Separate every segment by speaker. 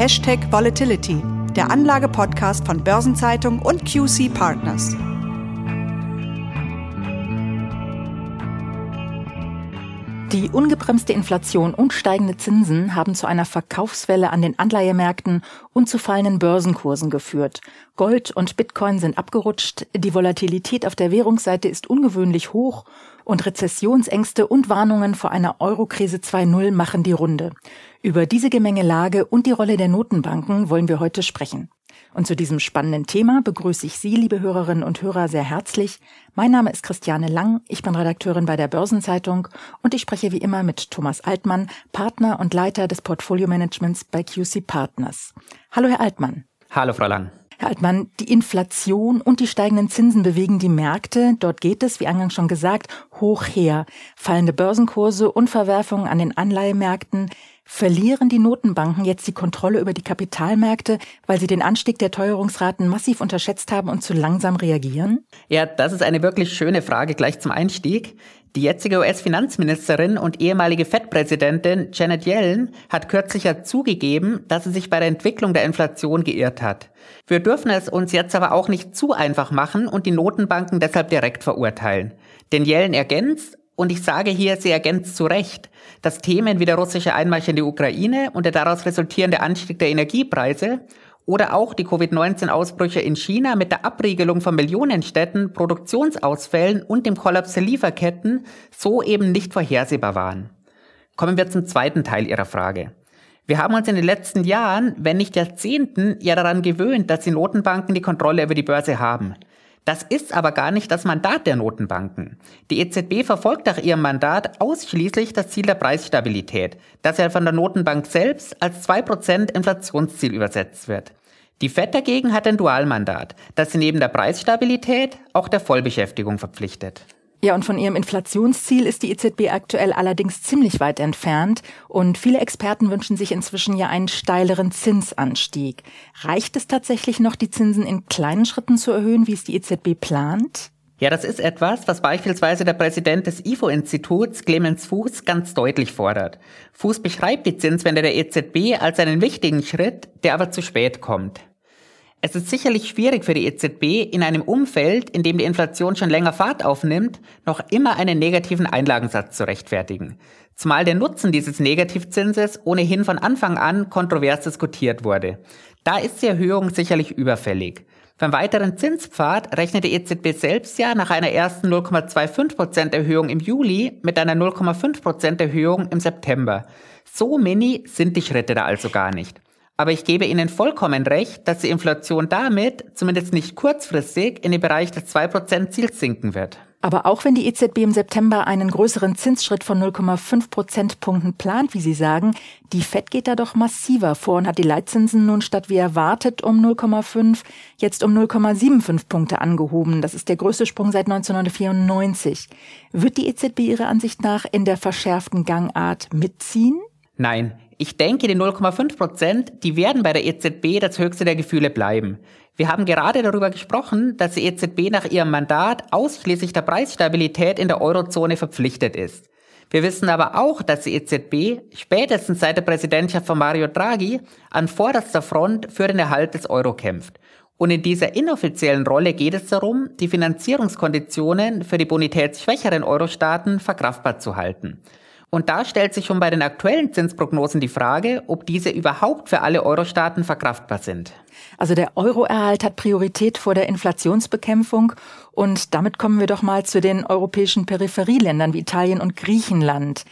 Speaker 1: Hashtag Volatility, der Anlage-Podcast von Börsenzeitung und QC Partners.
Speaker 2: Die ungebremste Inflation und steigende Zinsen haben zu einer Verkaufswelle an den Anleihemärkten und zu fallenden Börsenkursen geführt. Gold und Bitcoin sind abgerutscht, die Volatilität auf der Währungsseite ist ungewöhnlich hoch und Rezessionsängste und Warnungen vor einer Eurokrise 2.0 machen die Runde. Über diese Gemengelage und die Rolle der Notenbanken wollen wir heute sprechen. Und zu diesem spannenden Thema begrüße ich Sie, liebe Hörerinnen und Hörer, sehr herzlich. Mein Name ist Christiane Lang, ich bin Redakteurin bei der Börsenzeitung und ich spreche wie immer mit Thomas Altmann, Partner und Leiter des Portfolio-Managements bei QC Partners. Hallo, Herr Altmann.
Speaker 3: Hallo, Frau Lang.
Speaker 2: Herr Altmann, die Inflation und die steigenden Zinsen bewegen die Märkte. Dort geht es, wie eingangs schon gesagt, hoch her. Fallende Börsenkurse und Verwerfungen an den Anleihemärkten. Verlieren die Notenbanken jetzt die Kontrolle über die Kapitalmärkte, weil sie den Anstieg der Teuerungsraten massiv unterschätzt haben und zu langsam reagieren?
Speaker 3: Ja, das ist eine wirklich schöne Frage gleich zum Einstieg. Die jetzige US-Finanzministerin und ehemalige FED-Präsidentin Janet Yellen hat kürzlich ja zugegeben, dass sie sich bei der Entwicklung der Inflation geirrt hat. Wir dürfen es uns jetzt aber auch nicht zu einfach machen und die Notenbanken deshalb direkt verurteilen. Denn Yellen ergänzt, und ich sage hier, sie ergänzt zu Recht, dass Themen wie der russische Einmarsch in die Ukraine und der daraus resultierende Anstieg der Energiepreise oder auch die Covid-19-Ausbrüche in China mit der Abriegelung von Millionenstädten, Produktionsausfällen und dem Kollaps der Lieferketten so eben nicht vorhersehbar waren. Kommen wir zum zweiten Teil Ihrer Frage. Wir haben uns in den letzten Jahren, wenn nicht Jahrzehnten, ja daran gewöhnt, dass die Notenbanken die Kontrolle über die Börse haben. Das ist aber gar nicht das Mandat der Notenbanken. Die EZB verfolgt nach ihrem Mandat ausschließlich das Ziel der Preisstabilität, das ja von der Notenbank selbst als 2% Inflationsziel übersetzt wird. Die FED dagegen hat ein Dualmandat, das sie neben der Preisstabilität auch der Vollbeschäftigung verpflichtet.
Speaker 2: Ja, und von ihrem Inflationsziel ist die EZB aktuell allerdings ziemlich weit entfernt und viele Experten wünschen sich inzwischen ja einen steileren Zinsanstieg. Reicht es tatsächlich noch, die Zinsen in kleinen Schritten zu erhöhen, wie es die EZB plant?
Speaker 3: Ja, das ist etwas, was beispielsweise der Präsident des IFO-Instituts, Clemens Fuß, ganz deutlich fordert. Fuß beschreibt die Zinswende der EZB als einen wichtigen Schritt, der aber zu spät kommt. Es ist sicherlich schwierig für die EZB, in einem Umfeld, in dem die Inflation schon länger Fahrt aufnimmt, noch immer einen negativen Einlagensatz zu rechtfertigen. Zumal der Nutzen dieses Negativzinses ohnehin von Anfang an kontrovers diskutiert wurde. Da ist die Erhöhung sicherlich überfällig. Beim weiteren Zinspfad rechnet die EZB selbst ja nach einer ersten 0,25% Erhöhung im Juli mit einer 0,5% Erhöhung im September. So mini sind die Schritte da also gar nicht. Aber ich gebe Ihnen vollkommen recht, dass die Inflation damit, zumindest nicht kurzfristig, in den Bereich des 2% Ziels sinken wird.
Speaker 2: Aber auch wenn die EZB im September einen größeren Zinsschritt von 0,5 Prozentpunkten plant, wie Sie sagen, die FED geht da doch massiver vor und hat die Leitzinsen nun statt wie erwartet um 0,5 jetzt um 0,75 Punkte angehoben. Das ist der größte Sprung seit 1994. Wird die EZB Ihrer Ansicht nach in der verschärften Gangart mitziehen?
Speaker 3: Nein, ich denke, die 0,5 Prozent, die werden bei der EZB das höchste der Gefühle bleiben. Wir haben gerade darüber gesprochen, dass die EZB nach ihrem Mandat ausschließlich der Preisstabilität in der Eurozone verpflichtet ist. Wir wissen aber auch, dass die EZB spätestens seit der Präsidentschaft von Mario Draghi an vorderster Front für den Erhalt des Euro kämpft. Und in dieser inoffiziellen Rolle geht es darum, die Finanzierungskonditionen für die bonitätsschwächeren Euro-Staaten verkraftbar zu halten. Und da stellt sich schon bei den aktuellen Zinsprognosen die Frage, ob diese überhaupt für alle Euro-Staaten verkraftbar sind.
Speaker 2: Also der Euroerhalt hat Priorität vor der Inflationsbekämpfung. Und damit kommen wir doch mal zu den europäischen Peripherieländern wie Italien und Griechenland.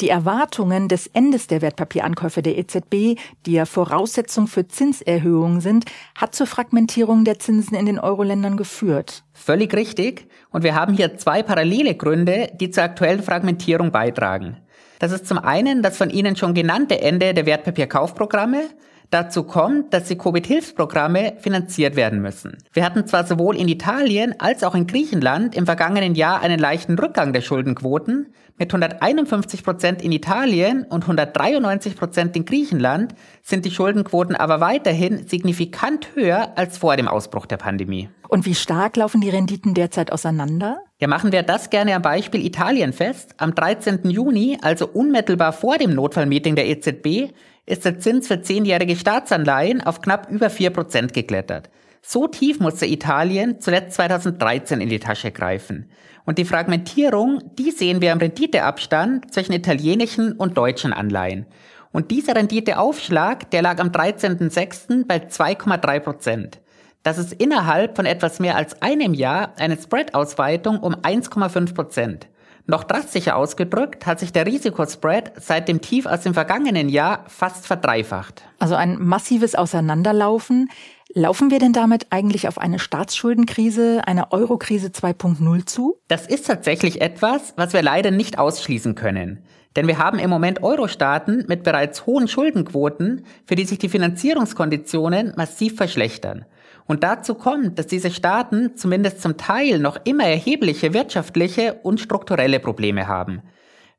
Speaker 2: Die Erwartungen des Endes der Wertpapierankäufe der EZB, die ja Voraussetzung für Zinserhöhungen sind, hat zur Fragmentierung der Zinsen in den Euro-Ländern geführt.
Speaker 3: Völlig richtig. Und wir haben hier zwei parallele Gründe, die zur aktuellen Fragmentierung beitragen. Das ist zum einen das von Ihnen schon genannte Ende der Wertpapierkaufprogramme. Dazu kommt, dass die Covid-Hilfsprogramme finanziert werden müssen. Wir hatten zwar sowohl in Italien als auch in Griechenland im vergangenen Jahr einen leichten Rückgang der Schuldenquoten. Mit 151 Prozent in Italien und 193 Prozent in Griechenland sind die Schuldenquoten aber weiterhin signifikant höher als vor dem Ausbruch der Pandemie.
Speaker 2: Und wie stark laufen die Renditen derzeit auseinander?
Speaker 3: Ja, machen wir das gerne am Beispiel Italien fest. Am 13. Juni, also unmittelbar vor dem Notfallmeeting der EZB, ist der Zins für zehnjährige Staatsanleihen auf knapp über 4% geklettert. So tief musste Italien zuletzt 2013 in die Tasche greifen. Und die Fragmentierung, die sehen wir am Renditeabstand zwischen italienischen und deutschen Anleihen. Und dieser Renditeaufschlag, der lag am 13.06. bei 2,3 Prozent. Das ist innerhalb von etwas mehr als einem Jahr eine Spread-Ausweitung um 1,5 Prozent. Noch drastischer ausgedrückt hat sich der Risikospread seit dem Tief aus dem vergangenen Jahr fast verdreifacht.
Speaker 2: Also ein massives Auseinanderlaufen. Laufen wir denn damit eigentlich auf eine Staatsschuldenkrise, eine Eurokrise 2.0 zu?
Speaker 3: Das ist tatsächlich etwas, was wir leider nicht ausschließen können. Denn wir haben im Moment Euro-Staaten mit bereits hohen Schuldenquoten, für die sich die Finanzierungskonditionen massiv verschlechtern. Und dazu kommt, dass diese Staaten zumindest zum Teil noch immer erhebliche wirtschaftliche und strukturelle Probleme haben.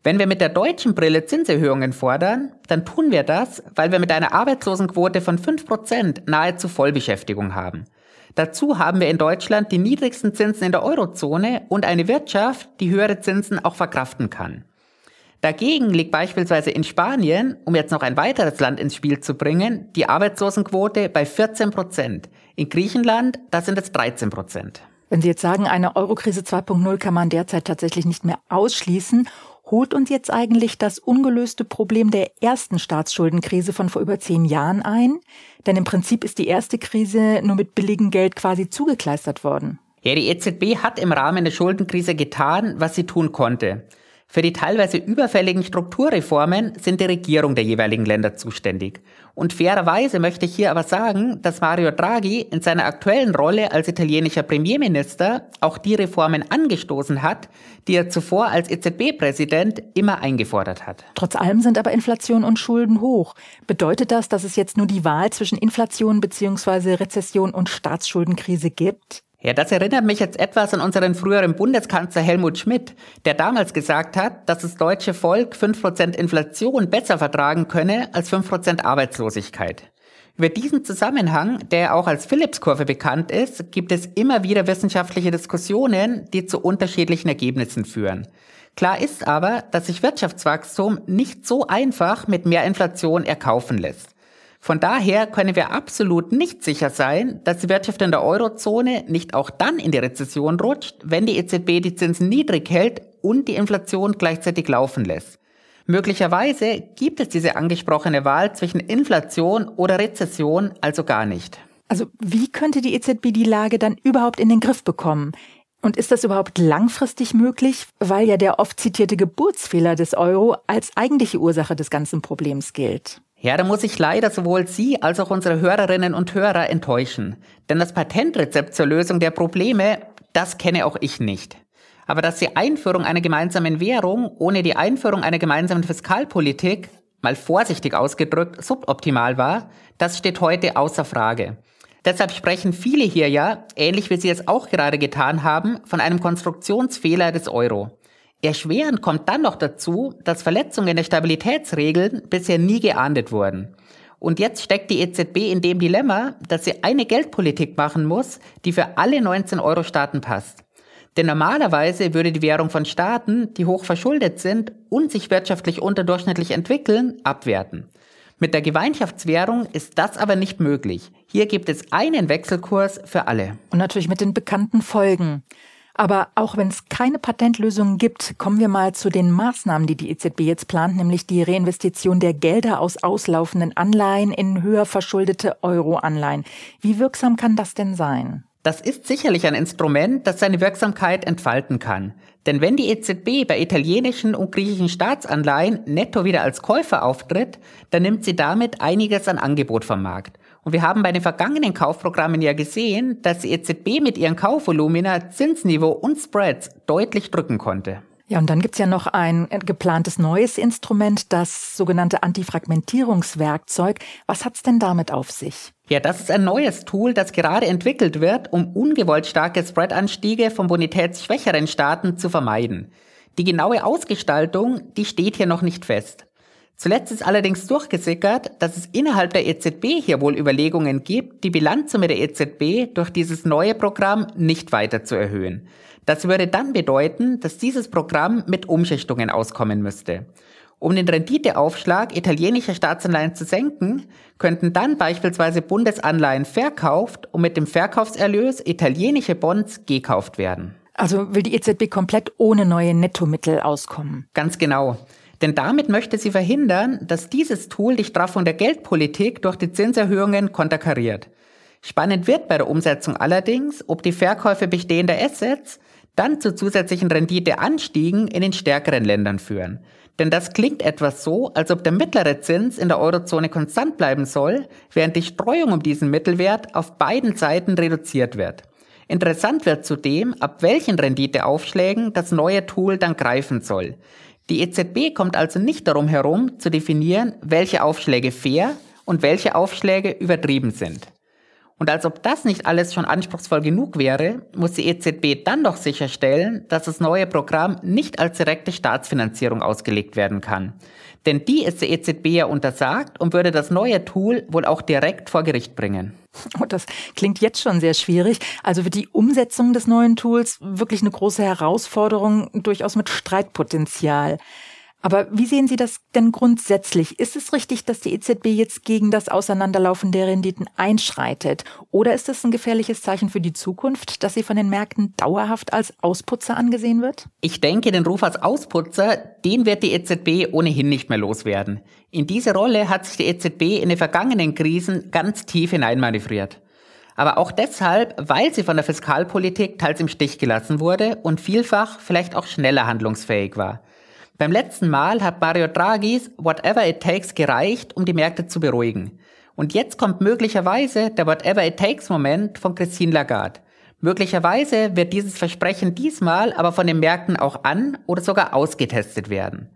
Speaker 3: Wenn wir mit der deutschen Brille Zinserhöhungen fordern, dann tun wir das, weil wir mit einer Arbeitslosenquote von 5% nahezu Vollbeschäftigung haben. Dazu haben wir in Deutschland die niedrigsten Zinsen in der Eurozone und eine Wirtschaft, die höhere Zinsen auch verkraften kann. Dagegen liegt beispielsweise in Spanien, um jetzt noch ein weiteres Land ins Spiel zu bringen, die Arbeitslosenquote bei 14 Prozent. In Griechenland, da sind es 13 Prozent.
Speaker 2: Wenn Sie jetzt sagen, eine Eurokrise 2.0 kann man derzeit tatsächlich nicht mehr ausschließen, holt uns jetzt eigentlich das ungelöste Problem der ersten Staatsschuldenkrise von vor über zehn Jahren ein? Denn im Prinzip ist die erste Krise nur mit billigem Geld quasi zugekleistert worden.
Speaker 3: Ja, die EZB hat im Rahmen der Schuldenkrise getan, was sie tun konnte. Für die teilweise überfälligen Strukturreformen sind die Regierung der jeweiligen Länder zuständig. Und fairerweise möchte ich hier aber sagen, dass Mario Draghi in seiner aktuellen Rolle als italienischer Premierminister auch die Reformen angestoßen hat, die er zuvor als EZB-Präsident immer eingefordert hat.
Speaker 2: Trotz allem sind aber Inflation und Schulden hoch. Bedeutet das, dass es jetzt nur die Wahl zwischen Inflation bzw. Rezession und Staatsschuldenkrise gibt?
Speaker 3: Ja, das erinnert mich jetzt etwas an unseren früheren Bundeskanzler Helmut Schmidt, der damals gesagt hat, dass das deutsche Volk 5% Inflation besser vertragen könne als 5% Arbeitslosigkeit. Über diesen Zusammenhang, der auch als Phillips-Kurve bekannt ist, gibt es immer wieder wissenschaftliche Diskussionen, die zu unterschiedlichen Ergebnissen führen. Klar ist aber, dass sich Wirtschaftswachstum nicht so einfach mit mehr Inflation erkaufen lässt. Von daher können wir absolut nicht sicher sein, dass die Wirtschaft in der Eurozone nicht auch dann in die Rezession rutscht, wenn die EZB die Zinsen niedrig hält und die Inflation gleichzeitig laufen lässt. Möglicherweise gibt es diese angesprochene Wahl zwischen Inflation oder Rezession also gar nicht.
Speaker 2: Also wie könnte die EZB die Lage dann überhaupt in den Griff bekommen? Und ist das überhaupt langfristig möglich, weil ja der oft zitierte Geburtsfehler des Euro als eigentliche Ursache des ganzen Problems gilt?
Speaker 3: Ja, da muss ich leider sowohl Sie als auch unsere Hörerinnen und Hörer enttäuschen. Denn das Patentrezept zur Lösung der Probleme, das kenne auch ich nicht. Aber dass die Einführung einer gemeinsamen Währung ohne die Einführung einer gemeinsamen Fiskalpolitik, mal vorsichtig ausgedrückt, suboptimal war, das steht heute außer Frage. Deshalb sprechen viele hier ja, ähnlich wie Sie es auch gerade getan haben, von einem Konstruktionsfehler des Euro. Erschwerend kommt dann noch dazu, dass Verletzungen der Stabilitätsregeln bisher nie geahndet wurden. Und jetzt steckt die EZB in dem Dilemma, dass sie eine Geldpolitik machen muss, die für alle 19 Euro-Staaten passt. Denn normalerweise würde die Währung von Staaten, die hoch verschuldet sind und sich wirtschaftlich unterdurchschnittlich entwickeln, abwerten. Mit der Gemeinschaftswährung ist das aber nicht möglich. Hier gibt es einen Wechselkurs für alle.
Speaker 2: Und natürlich mit den bekannten Folgen. Aber auch wenn es keine Patentlösungen gibt, kommen wir mal zu den Maßnahmen, die die EZB jetzt plant, nämlich die Reinvestition der Gelder aus auslaufenden Anleihen in höher verschuldete Euro-Anleihen. Wie wirksam kann das denn sein?
Speaker 3: Das ist sicherlich ein Instrument, das seine Wirksamkeit entfalten kann. Denn wenn die EZB bei italienischen und griechischen Staatsanleihen netto wieder als Käufer auftritt, dann nimmt sie damit einiges an Angebot vom Markt. Und wir haben bei den vergangenen Kaufprogrammen ja gesehen, dass die EZB mit ihren Kaufvolumina Zinsniveau und Spreads deutlich drücken konnte.
Speaker 2: Ja, und dann gibt's ja noch ein geplantes neues Instrument, das sogenannte Antifragmentierungswerkzeug. Was hat's denn damit auf sich?
Speaker 3: Ja, das ist ein neues Tool, das gerade entwickelt wird, um ungewollt starke Spreadanstiege von bonitätsschwächeren Staaten zu vermeiden. Die genaue Ausgestaltung, die steht hier noch nicht fest. Zuletzt ist allerdings durchgesickert, dass es innerhalb der EZB hier wohl Überlegungen gibt, die Bilanzsumme der EZB durch dieses neue Programm nicht weiter zu erhöhen. Das würde dann bedeuten, dass dieses Programm mit Umschichtungen auskommen müsste. Um den Renditeaufschlag italienischer Staatsanleihen zu senken, könnten dann beispielsweise Bundesanleihen verkauft und mit dem Verkaufserlös italienische Bonds gekauft werden.
Speaker 2: Also will die EZB komplett ohne neue Nettomittel auskommen.
Speaker 3: Ganz genau. Denn damit möchte sie verhindern, dass dieses Tool die Straffung der Geldpolitik durch die Zinserhöhungen konterkariert. Spannend wird bei der Umsetzung allerdings, ob die Verkäufe bestehender Assets dann zu zusätzlichen Renditeanstiegen in den stärkeren Ländern führen. Denn das klingt etwas so, als ob der mittlere Zins in der Eurozone konstant bleiben soll, während die Streuung um diesen Mittelwert auf beiden Seiten reduziert wird. Interessant wird zudem, ab welchen Renditeaufschlägen das neue Tool dann greifen soll. Die EZB kommt also nicht darum herum, zu definieren, welche Aufschläge fair und welche Aufschläge übertrieben sind. Und als ob das nicht alles schon anspruchsvoll genug wäre, muss die EZB dann doch sicherstellen, dass das neue Programm nicht als direkte Staatsfinanzierung ausgelegt werden kann. Denn die ist der EZB ja untersagt und würde das neue Tool wohl auch direkt vor Gericht bringen.
Speaker 2: Oh, das klingt jetzt schon sehr schwierig. Also wird die Umsetzung des neuen Tools wirklich eine große Herausforderung, durchaus mit Streitpotenzial. Aber wie sehen Sie das denn grundsätzlich? Ist es richtig, dass die EZB jetzt gegen das Auseinanderlaufen der Renditen einschreitet? Oder ist es ein gefährliches Zeichen für die Zukunft, dass sie von den Märkten dauerhaft als Ausputzer angesehen wird?
Speaker 3: Ich denke, den Ruf als Ausputzer, den wird die EZB ohnehin nicht mehr loswerden. In diese Rolle hat sich die EZB in den vergangenen Krisen ganz tief hineinmanövriert. Aber auch deshalb, weil sie von der Fiskalpolitik teils im Stich gelassen wurde und vielfach vielleicht auch schneller handlungsfähig war. Beim letzten Mal hat Mario Draghis Whatever It Takes gereicht, um die Märkte zu beruhigen. Und jetzt kommt möglicherweise der Whatever It Takes Moment von Christine Lagarde. Möglicherweise wird dieses Versprechen diesmal aber von den Märkten auch an oder sogar ausgetestet werden.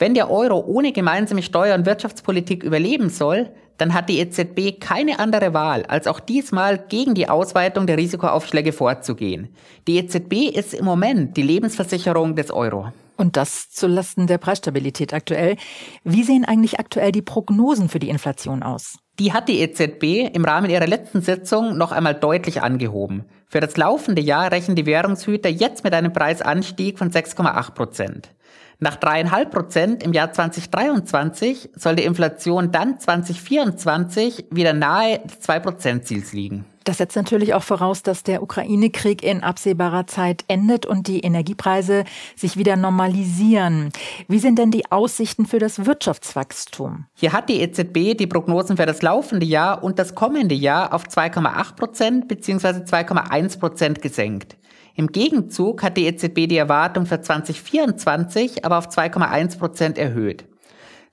Speaker 3: Wenn der Euro ohne gemeinsame Steuer- und Wirtschaftspolitik überleben soll, dann hat die EZB keine andere Wahl, als auch diesmal gegen die Ausweitung der Risikoaufschläge vorzugehen. Die EZB ist im Moment die Lebensversicherung des Euro.
Speaker 2: Und das zulasten der Preisstabilität aktuell. Wie sehen eigentlich aktuell die Prognosen für die Inflation aus?
Speaker 3: Die hat die EZB im Rahmen ihrer letzten Sitzung noch einmal deutlich angehoben. Für das laufende Jahr rechnen die Währungshüter jetzt mit einem Preisanstieg von 6,8 Prozent. Nach dreieinhalb Prozent im Jahr 2023 soll die Inflation dann 2024 wieder nahe des 2-Prozent-Ziels liegen.
Speaker 2: Das setzt natürlich auch voraus, dass der Ukraine-Krieg in absehbarer Zeit endet und die Energiepreise sich wieder normalisieren. Wie sind denn die Aussichten für das Wirtschaftswachstum?
Speaker 3: Hier hat die EZB die Prognosen für das laufende Jahr und das kommende Jahr auf 2,8 Prozent bzw. 2,1 Prozent gesenkt. Im Gegenzug hat die EZB die Erwartung für 2024 aber auf 2,1 Prozent erhöht.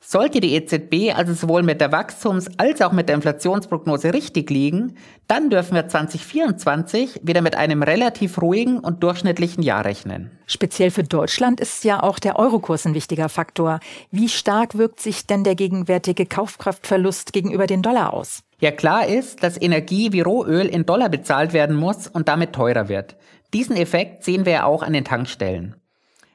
Speaker 3: Sollte die EZB also sowohl mit der Wachstums- als auch mit der Inflationsprognose richtig liegen, dann dürfen wir 2024 wieder mit einem relativ ruhigen und durchschnittlichen Jahr rechnen.
Speaker 2: Speziell für Deutschland ist ja auch der Eurokurs ein wichtiger Faktor. Wie stark wirkt sich denn der gegenwärtige Kaufkraftverlust gegenüber den Dollar aus?
Speaker 3: Ja klar ist, dass Energie wie Rohöl in Dollar bezahlt werden muss und damit teurer wird. Diesen Effekt sehen wir ja auch an den Tankstellen.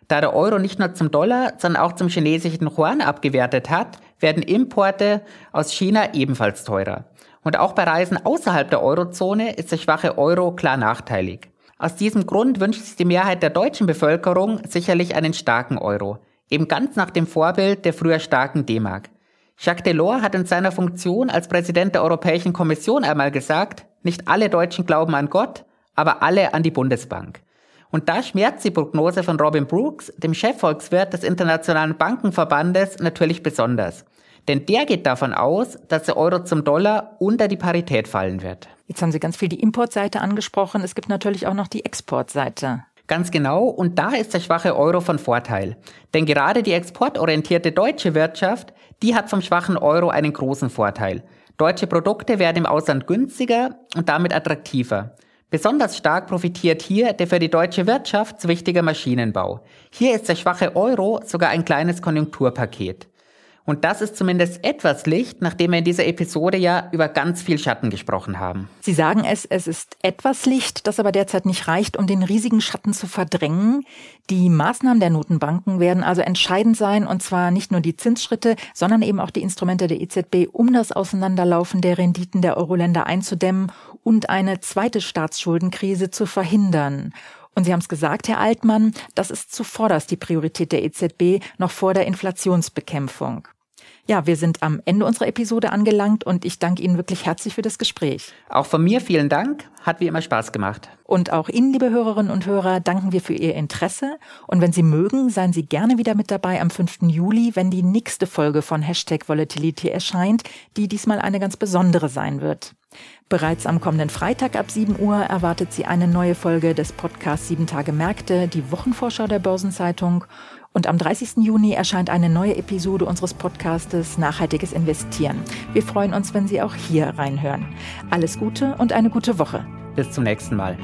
Speaker 3: Da der Euro nicht nur zum Dollar, sondern auch zum chinesischen Yuan abgewertet hat, werden Importe aus China ebenfalls teurer. Und auch bei Reisen außerhalb der Eurozone ist der schwache Euro klar nachteilig. Aus diesem Grund wünscht sich die Mehrheit der deutschen Bevölkerung sicherlich einen starken Euro, eben ganz nach dem Vorbild der früher starken D-Mark. Jacques Delors hat in seiner Funktion als Präsident der Europäischen Kommission einmal gesagt, nicht alle Deutschen glauben an Gott, aber alle an die Bundesbank. Und da schmerzt die Prognose von Robin Brooks, dem Chefvolkswirt des Internationalen Bankenverbandes, natürlich besonders. Denn der geht davon aus, dass der Euro zum Dollar unter die Parität fallen wird.
Speaker 2: Jetzt haben Sie ganz viel die Importseite angesprochen. Es gibt natürlich auch noch die Exportseite.
Speaker 3: Ganz genau, und da ist der schwache Euro von Vorteil. Denn gerade die exportorientierte deutsche Wirtschaft, die hat vom schwachen Euro einen großen Vorteil. Deutsche Produkte werden im Ausland günstiger und damit attraktiver. Besonders stark profitiert hier der für die deutsche Wirtschaft so wichtige Maschinenbau. Hier ist der schwache Euro sogar ein kleines Konjunkturpaket. Und das ist zumindest etwas Licht, nachdem wir in dieser Episode ja über ganz viel Schatten gesprochen haben.
Speaker 2: Sie sagen es, es ist etwas Licht, das aber derzeit nicht reicht, um den riesigen Schatten zu verdrängen. Die Maßnahmen der Notenbanken werden also entscheidend sein, und zwar nicht nur die Zinsschritte, sondern eben auch die Instrumente der EZB, um das Auseinanderlaufen der Renditen der Euro-Länder einzudämmen und eine zweite Staatsschuldenkrise zu verhindern. Und Sie haben es gesagt, Herr Altmann, das ist zuvorderst die Priorität der EZB noch vor der Inflationsbekämpfung. Ja, wir sind am Ende unserer Episode angelangt und ich danke Ihnen wirklich herzlich für das Gespräch.
Speaker 3: Auch von mir vielen Dank. Hat wie immer Spaß gemacht.
Speaker 2: Und auch Ihnen, liebe Hörerinnen und Hörer, danken wir für Ihr Interesse. Und wenn Sie mögen, seien Sie gerne wieder mit dabei am 5. Juli, wenn die nächste Folge von Hashtag Volatility erscheint, die diesmal eine ganz besondere sein wird. Bereits am kommenden Freitag ab 7 Uhr erwartet Sie eine neue Folge des Podcasts 7 Tage Märkte, die Wochenvorschau der Börsenzeitung. Und am 30. Juni erscheint eine neue Episode unseres Podcastes Nachhaltiges Investieren. Wir freuen uns, wenn Sie auch hier reinhören. Alles Gute und eine gute Woche.
Speaker 3: Bis zum nächsten Mal.